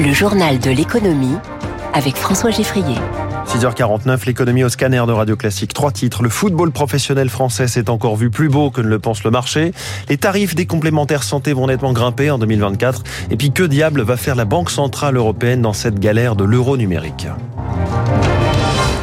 Le journal de l'économie avec François Geffrier. 6h49, l'économie au scanner de Radio Classique. Trois titres. Le football professionnel français s'est encore vu plus beau que ne le pense le marché. Les tarifs des complémentaires santé vont nettement grimper en 2024. Et puis que diable va faire la Banque Centrale Européenne dans cette galère de l'euro numérique?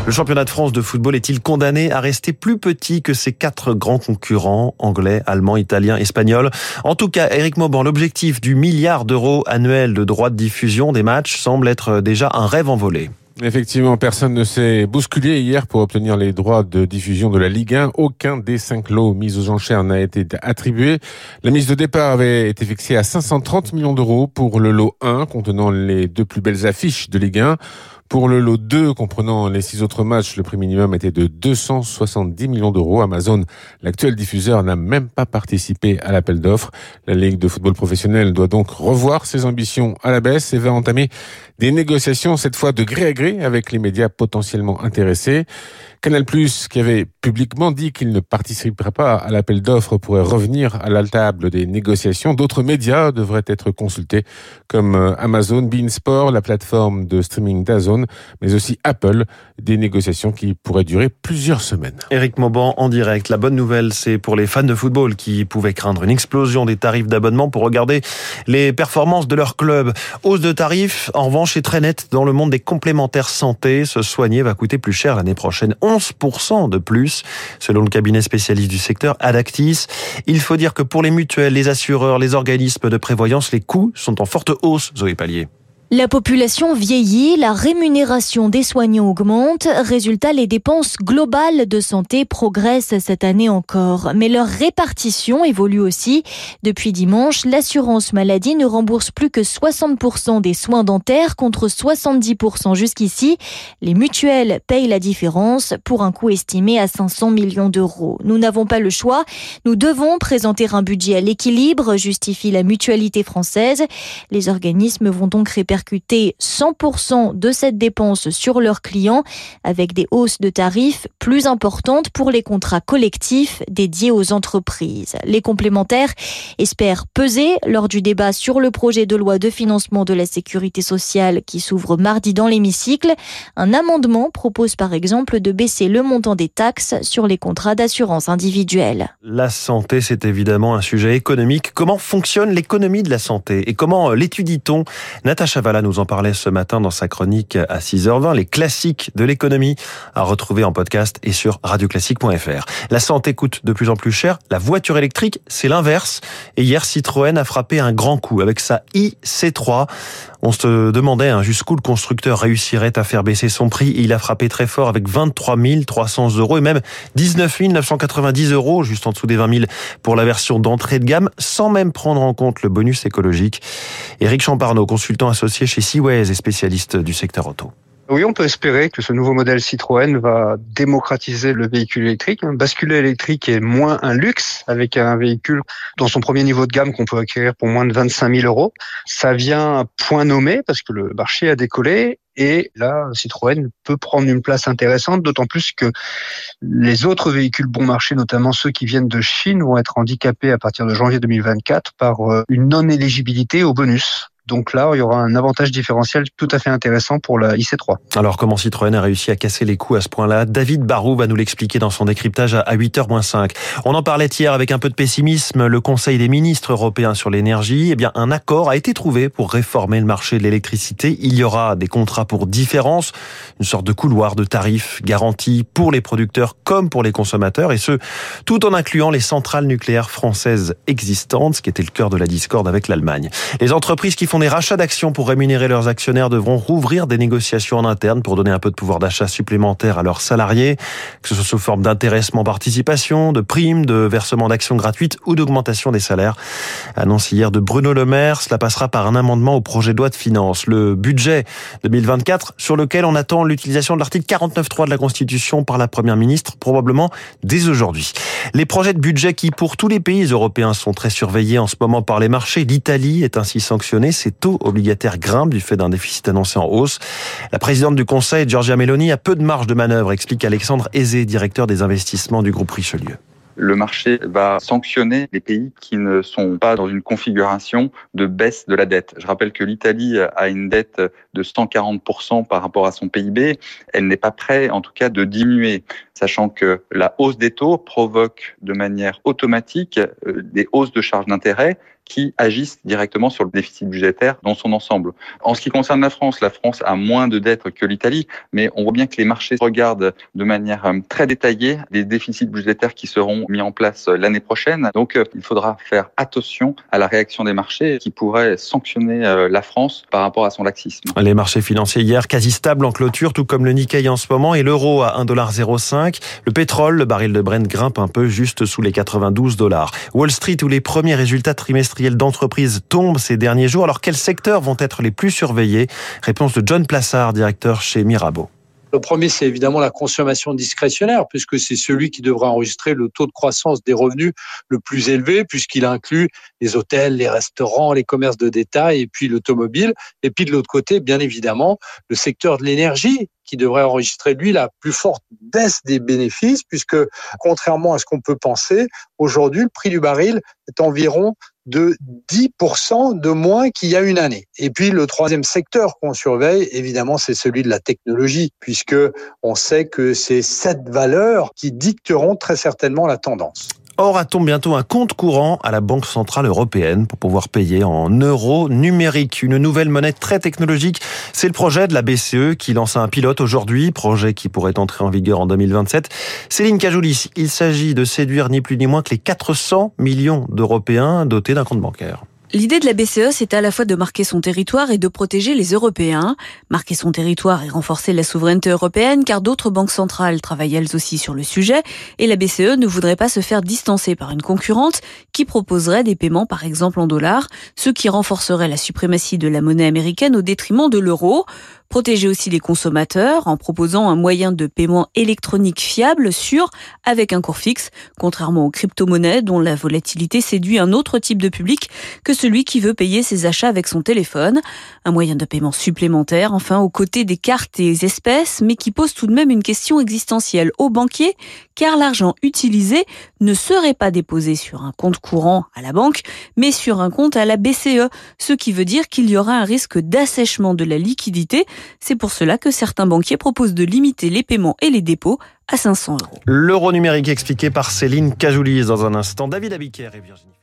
Le championnat de France de football est-il condamné à rester plus petit que ses quatre grands concurrents, anglais, allemands, italiens, espagnols? En tout cas, Eric Mauban, l'objectif du milliard d'euros annuel de droits de diffusion des matchs semble être déjà un rêve envolé. Effectivement, personne ne s'est bousculé hier pour obtenir les droits de diffusion de la Ligue 1. Aucun des cinq lots mis aux enchères n'a été attribué. La mise de départ avait été fixée à 530 millions d'euros pour le lot 1 contenant les deux plus belles affiches de Ligue 1. Pour le lot 2, comprenant les six autres matchs, le prix minimum était de 270 millions d'euros. Amazon, l'actuel diffuseur, n'a même pas participé à l'appel d'offres. La Ligue de football professionnel doit donc revoir ses ambitions à la baisse et va entamer des négociations, cette fois de gré à gré, avec les médias potentiellement intéressés. Canal+, qui avait publiquement dit qu'il ne participerait pas à l'appel d'offres, pourrait revenir à la table des négociations. D'autres médias devraient être consultés, comme euh, Amazon, Beansport, la plateforme de streaming d'Azone, mais aussi Apple, des négociations qui pourraient durer plusieurs semaines. Eric Mauban en direct. La bonne nouvelle, c'est pour les fans de football qui pouvaient craindre une explosion des tarifs d'abonnement pour regarder les performances de leur club. Hausse de tarifs, en revanche, est très nette dans le monde des complémentaires santé. Se soigner va coûter plus cher l'année prochaine. 11% de plus, selon le cabinet spécialiste du secteur Adactis. Il faut dire que pour les mutuelles, les assureurs, les organismes de prévoyance, les coûts sont en forte hausse, Zoé Pallier. La population vieillit, la rémunération des soignants augmente, résultat les dépenses globales de santé progressent cette année encore, mais leur répartition évolue aussi. Depuis dimanche, l'assurance maladie ne rembourse plus que 60% des soins dentaires contre 70% jusqu'ici. Les mutuelles payent la différence pour un coût estimé à 500 millions d'euros. Nous n'avons pas le choix, nous devons présenter un budget à l'équilibre, justifie la mutualité française. Les organismes vont donc répartir répercuter 100% de cette dépense sur leurs clients avec des hausses de tarifs plus importantes pour les contrats collectifs dédiés aux entreprises. Les complémentaires espèrent peser lors du débat sur le projet de loi de financement de la sécurité sociale qui s'ouvre mardi dans l'hémicycle. Un amendement propose par exemple de baisser le montant des taxes sur les contrats d'assurance individuelle. La santé, c'est évidemment un sujet économique. Comment fonctionne l'économie de la santé et comment l'étudie-t-on? Natacha Chavala nous en parlait ce matin dans sa chronique à 6h20, les classiques de l'économie à retrouver en podcast et sur radioclassique.fr. La santé coûte de plus en plus cher, la voiture électrique, c'est l'inverse. Et hier, Citroën a frappé un grand coup avec sa iC3. On se demandait hein, jusqu'où le constructeur réussirait à faire baisser son prix. il a frappé très fort avec 23 300 euros et même 19 990 euros, juste en dessous des 20 000 pour la version d'entrée de gamme, sans même prendre en compte le bonus écologique. Éric Champarneau, consultant associé chez Seaways et spécialiste du secteur auto. Oui, on peut espérer que ce nouveau modèle Citroën va démocratiser le véhicule électrique. Basculer électrique est moins un luxe avec un véhicule dans son premier niveau de gamme qu'on peut acquérir pour moins de 25 000 euros. Ça vient à point nommé parce que le marché a décollé et là, Citroën peut prendre une place intéressante, d'autant plus que les autres véhicules bon marché, notamment ceux qui viennent de Chine, vont être handicapés à partir de janvier 2024 par euh, une non-éligibilité au bonus. Donc là, il y aura un avantage différentiel tout à fait intéressant pour la IC3. Alors comment Citroën a réussi à casser les coups à ce point-là? David Barou va nous l'expliquer dans son décryptage à 8h-5. On en parlait hier avec un peu de pessimisme. Le Conseil des ministres européens sur l'énergie, eh bien un accord a été trouvé pour réformer le marché de l'électricité. Il y aura des contrats pour différence, une sorte de couloir de tarifs garantis pour les producteurs comme pour les consommateurs et ce, tout en incluant les centrales nucléaires françaises existantes, ce qui était le cœur de la discorde avec l'Allemagne. Les entreprises qui font des rachats d'actions pour rémunérer leurs actionnaires devront rouvrir des négociations en interne pour donner un peu de pouvoir d'achat supplémentaire à leurs salariés, que ce soit sous forme d'intéressement participation, de primes, de versement d'actions gratuites ou d'augmentation des salaires. Annonce hier de Bruno Le Maire, cela passera par un amendement au projet de loi de finances. Le budget 2024 sur lequel on attend l'utilisation de l'article 49.3 de la Constitution par la Première ministre, probablement dès aujourd'hui. Les projets de budget qui, pour tous les pays européens, sont très surveillés en ce moment par les marchés. L'Italie est ainsi sanctionnée ses taux obligataires grimpent du fait d'un déficit annoncé en hausse. La présidente du Conseil, Giorgia Meloni, a peu de marge de manœuvre, explique Alexandre Aizé, directeur des investissements du groupe Richelieu. le marché va sanctionner les pays qui ne sont pas dans une configuration de baisse de la dette. Je rappelle que l'Italie a une dette de 140% par rapport à son PIB. Elle n'est pas prête, en tout cas, de diminuer, sachant que la hausse des taux provoque de manière automatique euh, des hausses de charges d'intérêt qui agissent directement sur le déficit budgétaire dans son ensemble. En ce qui concerne la France, la France a moins de dettes que l'Italie, mais on voit bien que les marchés regardent de manière euh, très détaillée les déficits budgétaires qui seront mis en place euh, l'année prochaine. Donc euh, il faudra faire attention à la réaction des marchés qui pourrait sanctionner la France par rapport à son laxisme. Les marchés financiers hier quasi stables en clôture, tout comme le Nikkei en ce moment, et l'euro à 1,05$. Le pétrole, le baril de Brent grimpe un peu juste sous les 92 dollars. Wall Street où les premiers résultats trimestriels d'entreprise tombe ces derniers jours. Alors quels secteurs vont être les plus surveillés? Réponse de John Plassard, directeur chez Mirabeau. Le premier, c'est évidemment la consommation discrétionnaire, puisque c'est celui qui devra enregistrer le taux de croissance des revenus le plus élevé, puisqu'il inclut les hôtels, les restaurants, les commerces de détail et puis l'automobile. Et puis de l'autre côté, bien évidemment, le secteur de l'énergie, qui devrait enregistrer, lui, la plus forte baisse des bénéfices, puisque contrairement à ce qu'on peut penser, aujourd'hui, le prix du baril est environ de 10% de moins qu'il y a une année. Et puis le troisième secteur qu'on surveille, évidemment, c'est celui de la technologie, puisque on sait que c'est cette valeur qui dicteront très certainement la tendance. Aura-t-on bientôt un compte courant à la Banque Centrale Européenne pour pouvoir payer en euros numériques Une nouvelle monnaie très technologique. C'est le projet de la BCE qui lance un pilote aujourd'hui, projet qui pourrait entrer en vigueur en 2027. Céline Cajoulis, il s'agit de séduire ni plus ni moins que les 400 millions d'Européens dotés d'un compte bancaire. L'idée de la BCE, c'est à la fois de marquer son territoire et de protéger les Européens. Marquer son territoire et renforcer la souveraineté européenne, car d'autres banques centrales travaillent elles aussi sur le sujet, et la BCE ne voudrait pas se faire distancer par une concurrente qui proposerait des paiements par exemple en dollars, ce qui renforcerait la suprématie de la monnaie américaine au détriment de l'euro. Protéger aussi les consommateurs en proposant un moyen de paiement électronique fiable, sûr, avec un cours fixe, contrairement aux crypto-monnaies dont la volatilité séduit un autre type de public que celui qui veut payer ses achats avec son téléphone. Un moyen de paiement supplémentaire, enfin, aux côtés des cartes et espèces, mais qui pose tout de même une question existentielle aux banquiers, car l'argent utilisé ne serait pas déposé sur un compte courant à la banque, mais sur un compte à la BCE, ce qui veut dire qu'il y aura un risque d'assèchement de la liquidité c'est pour cela que certains banquiers proposent de limiter les paiements et les dépôts à 500 euros. L'euro numérique expliqué par Céline Cajoulis dans un instant. David Abiker et Virginie.